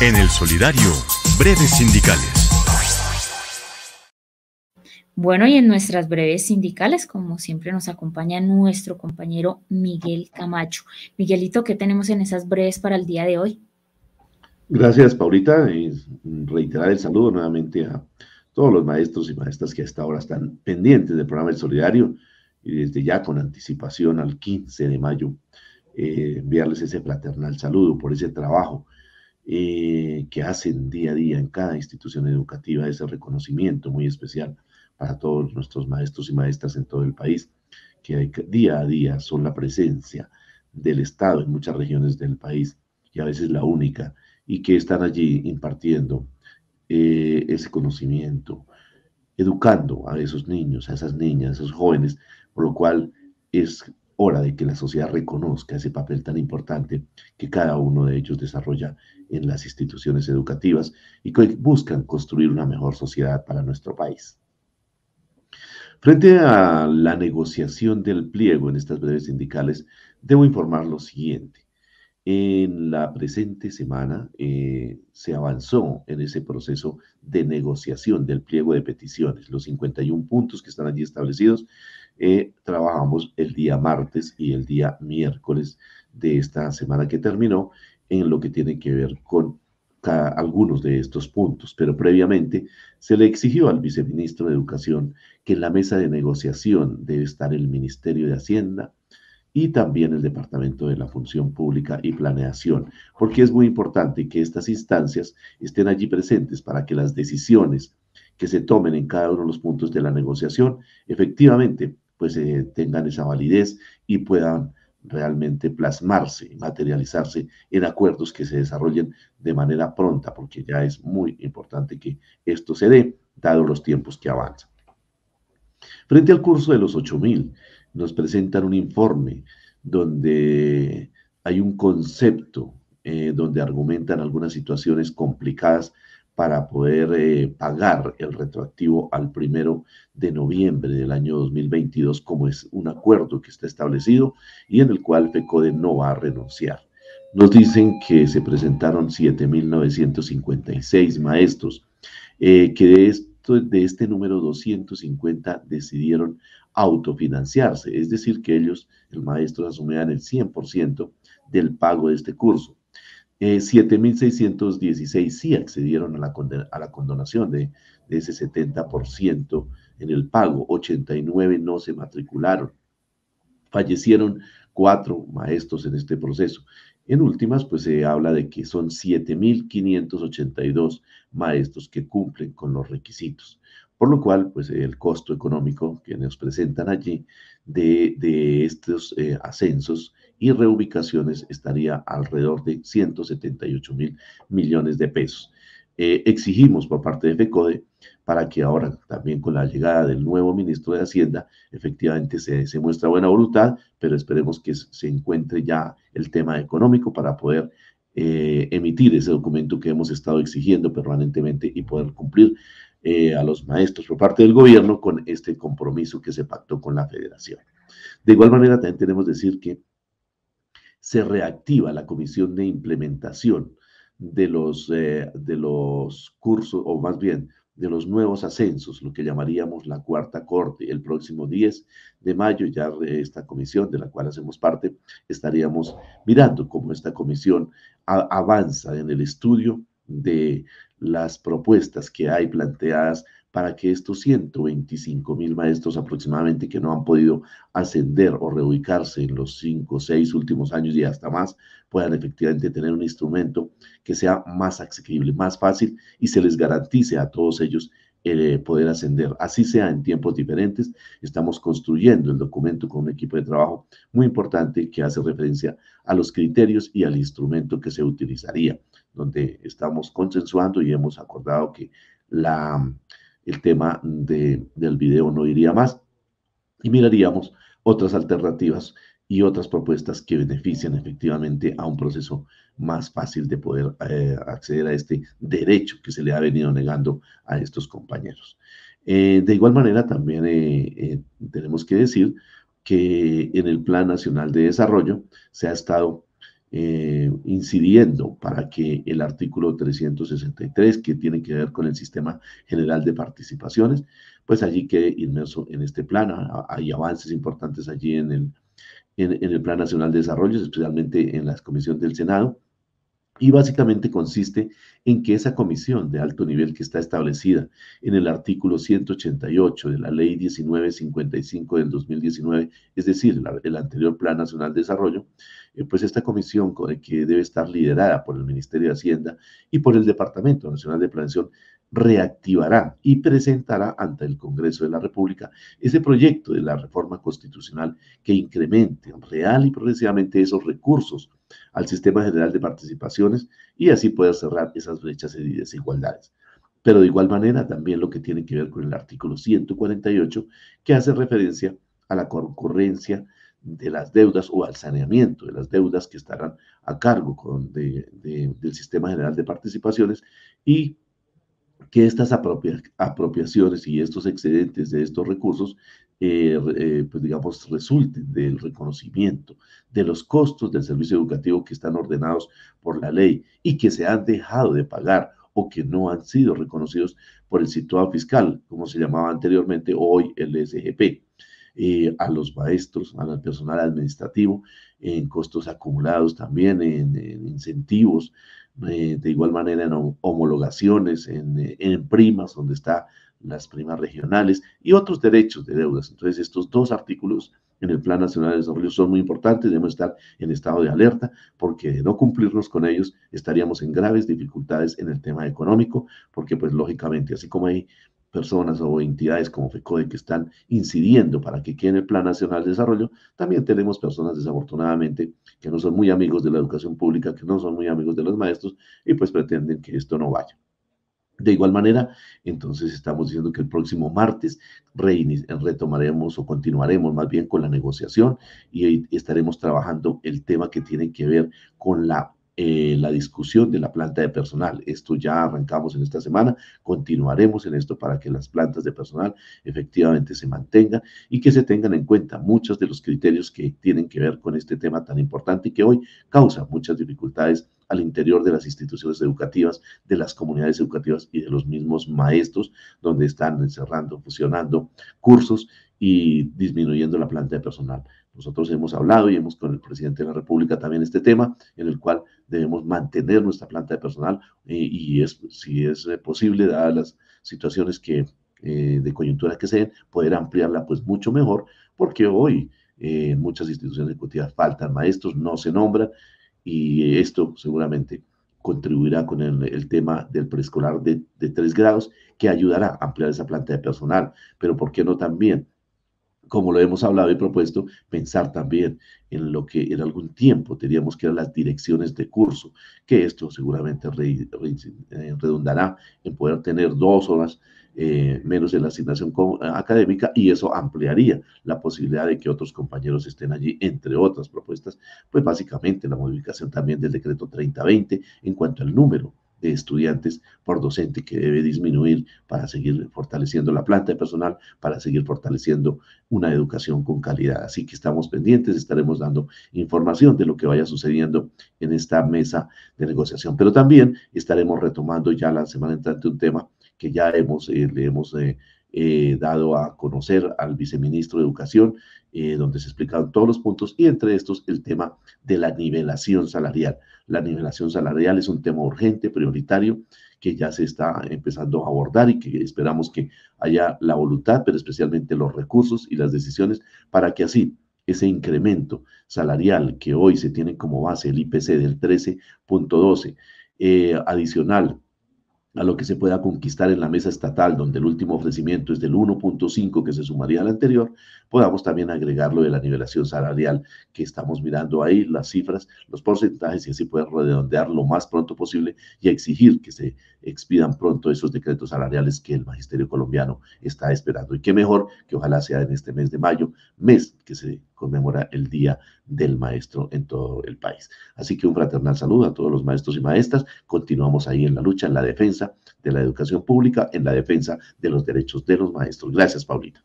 En el Solidario, breves sindicales. Bueno, y en nuestras breves sindicales, como siempre, nos acompaña nuestro compañero Miguel Camacho. Miguelito, ¿qué tenemos en esas breves para el día de hoy? Gracias, Paulita, y reiterar el saludo nuevamente a todos los maestros y maestras que hasta ahora están pendientes del programa El Solidario y desde ya con anticipación al 15 de mayo eh, enviarles ese fraternal saludo por ese trabajo eh, que hacen día a día en cada institución educativa, ese reconocimiento muy especial para todos nuestros maestros y maestras en todo el país, que día a día son la presencia del Estado en muchas regiones del país y a veces la única, y que están allí impartiendo eh, ese conocimiento, educando a esos niños, a esas niñas, a esos jóvenes, por lo cual es hora de que la sociedad reconozca ese papel tan importante que cada uno de ellos desarrolla en las instituciones educativas y que buscan construir una mejor sociedad para nuestro país. Frente a la negociación del pliego en estas breves sindicales, debo informar lo siguiente. En la presente semana eh, se avanzó en ese proceso de negociación del pliego de peticiones. Los 51 puntos que están allí establecidos eh, trabajamos el día martes y el día miércoles de esta semana que terminó en lo que tiene que ver con algunos de estos puntos, pero previamente se le exigió al viceministro de Educación que en la mesa de negociación debe estar el Ministerio de Hacienda, y también el Departamento de la Función Pública y Planeación, porque es muy importante que estas instancias estén allí presentes para que las decisiones que se tomen en cada uno de los puntos de la negociación efectivamente pues eh, tengan esa validez y puedan realmente plasmarse, materializarse en acuerdos que se desarrollen de manera pronta, porque ya es muy importante que esto se dé, dado los tiempos que avanzan. Frente al curso de los 8000, nos presentan un informe donde hay un concepto eh, donde argumentan algunas situaciones complicadas para poder eh, pagar el retroactivo al primero de noviembre del año 2022, como es un acuerdo que está establecido y en el cual FECODE no va a renunciar. Nos dicen que se presentaron 7.956 maestros, eh, que de, esto, de este número 250 decidieron autofinanciarse, es decir, que ellos, el maestro, asumían el 100% del pago de este curso. 7.616 eh, sí accedieron a la, a la condonación de, de ese 70% en el pago, 89 no se matricularon. Fallecieron cuatro maestros en este proceso. En últimas, pues se habla de que son 7.582 maestros que cumplen con los requisitos. Por lo cual, pues el costo económico que nos presentan allí de, estos eh, ascensos y reubicaciones estaría alrededor de 178 mil millones de pesos. Eh, exigimos por parte de FECODE para que ahora también con la llegada del nuevo ministro de Hacienda, efectivamente se, muestra buena voluntad, pero esperemos que se encuentre ya el tema económico para poder eh, emitir ese documento que hemos estado exigiendo permanentemente y poder cumplir eh, a los maestros por parte del gobierno con este compromiso que se pactó con la federación. De igual manera, también tenemos que decir que se reactiva la comisión de implementación de los, eh, de los cursos, o más bien de los nuevos ascensos, lo que llamaríamos la cuarta corte. El próximo 10 de mayo, ya esta comisión de la cual hacemos parte, estaríamos mirando cómo esta comisión avanza en el estudio de las propuestas que hay planteadas para que estos 125 mil maestros aproximadamente que no han podido ascender o reubicarse en los cinco o seis últimos años y hasta más, puedan efectivamente tener un instrumento que sea más accesible, más fácil y se les garantice a todos ellos eh, poder ascender. Así sea en tiempos diferentes, estamos construyendo el documento con un equipo de trabajo muy importante que hace referencia a los criterios y al instrumento que se utilizaría donde estamos consensuando y hemos acordado que la, el tema de, del video no iría más y miraríamos otras alternativas y otras propuestas que benefician efectivamente a un proceso más fácil de poder eh, acceder a este derecho que se le ha venido negando a estos compañeros. Eh, de igual manera, también eh, tenemos que decir que en el Plan Nacional de Desarrollo se ha estado eh, incidiendo para que el artículo 363, que tiene que ver con el sistema general de participaciones, pues allí quede inmerso en este plan. Hay avances importantes allí en el, en, el Plan Nacional de Desarrollo, especialmente en las comisiones del Senado. Y básicamente consiste en que esa comisión de alto nivel que está establecida en el artículo 188 de la ley 1955 del 2019, es decir, el anterior Plan Nacional de Desarrollo, eh, pues esta comisión que debe estar liderada por el Ministerio de Hacienda y por el Departamento Nacional de Planeación reactivará y presentará ante el Congreso de la República ese proyecto de la reforma constitucional que incremente real y progresivamente esos recursos al sistema general de participaciones y así poder cerrar esas brechas y desigualdades. Pero de igual manera también lo que tiene que ver con el artículo 148 que hace referencia a la concurrencia de las deudas o al saneamiento de las deudas que estarán a cargo con del sistema general de participaciones y que estas apropiaciones y estos excedentes de estos recursos, eh, eh, pues digamos, resulten del reconocimiento de los costos del servicio educativo que están ordenados por la ley y que se han dejado de pagar o que no han sido reconocidos por el situado fiscal, como se llamaba anteriormente, hoy el SGP. Eh, a los maestros, al personal administrativo, en costos acumulados también, en incentivos, eh, de igual manera en homologaciones, en, en, primas, donde están las primas regionales y otros derechos de deudas. Entonces, estos dos artículos en el Plan Nacional de Desarrollo son muy importantes, debemos estar en estado de alerta, porque de no cumplirnos con ellos estaríamos en graves dificultades en el tema económico, porque pues lógicamente, así como hay personas o entidades como FECODE que están incidiendo para que quede el Plan Nacional de Desarrollo, también tenemos personas desafortunadamente que no son muy amigos de la educación pública, que no son muy amigos de los maestros y pues pretenden que esto no vaya. De igual manera, entonces estamos diciendo que el próximo martes retomaremos o continuaremos más bien con la negociación y estaremos trabajando el tema que tiene que ver con la eh, la discusión de la planta de personal. Esto ya arrancamos en esta semana, continuaremos en esto para que las plantas de personal efectivamente se mantengan y que se tengan en cuenta muchos de los criterios que tienen que ver con este tema tan importante y que hoy causa muchas dificultades al interior de las instituciones educativas, de las comunidades educativas y de los mismos maestros, donde están encerrando, fusionando cursos y disminuyendo la planta de personal. Nosotros hemos hablado y hemos con el presidente de la República también este tema, en el cual debemos mantener nuestra planta de personal eh, y es, si es eh, posible, dadas las situaciones que, eh, de coyuntura que se den, poder ampliarla pues mucho mejor, porque hoy en muchas instituciones ejecutivas faltan maestros, no se nombran y esto seguramente contribuirá con el, tema del preescolar de, de tres grados, que ayudará a ampliar esa planta de personal, pero ¿por qué no también como lo hemos hablado y propuesto, pensar también en lo que en algún tiempo teníamos que eran las direcciones de curso, que esto seguramente eh, redundará en poder tener dos horas eh, menos en la asignación académica y eso ampliaría la posibilidad de que otros compañeros estén allí, entre otras propuestas, pues básicamente la modificación también del decreto 3020 en cuanto al número de estudiantes por docente que debe disminuir para seguir fortaleciendo la planta de personal, para seguir fortaleciendo una educación con calidad. Así que estamos pendientes, estaremos dando información de lo que vaya sucediendo en esta mesa de negociación. Pero también estaremos retomando ya la semana entrante un tema que ya hemos, eh, le hemos eh, eh, dado a conocer al viceministro de Educación, donde se explicaron todos los puntos y entre estos el tema de la nivelación salarial. La nivelación salarial es un tema urgente, prioritario, que ya se está empezando a abordar y que esperamos que haya la voluntad, pero especialmente los recursos y las decisiones para que así ese incremento salarial que hoy se tiene como base el IPC del 13.12, eh, adicional a lo que se pueda conquistar en la mesa estatal, donde el último ofrecimiento es del 1.5 que se sumaría al anterior, podamos también agregarlo de la nivelación salarial que estamos mirando ahí, las cifras, los porcentajes y así poder redondear lo más pronto posible y exigir que se expidan pronto esos decretos salariales que el magisterio colombiano está esperando. Y qué mejor que ojalá sea en este mes de mayo, mes que se conmemora el Día del Maestro en todo el país. Así que un fraternal saludo a todos los maestros y maestras. Continuamos ahí en la lucha, en la defensa de la educación pública, en la defensa de los derechos de los maestros. Gracias, Paulita.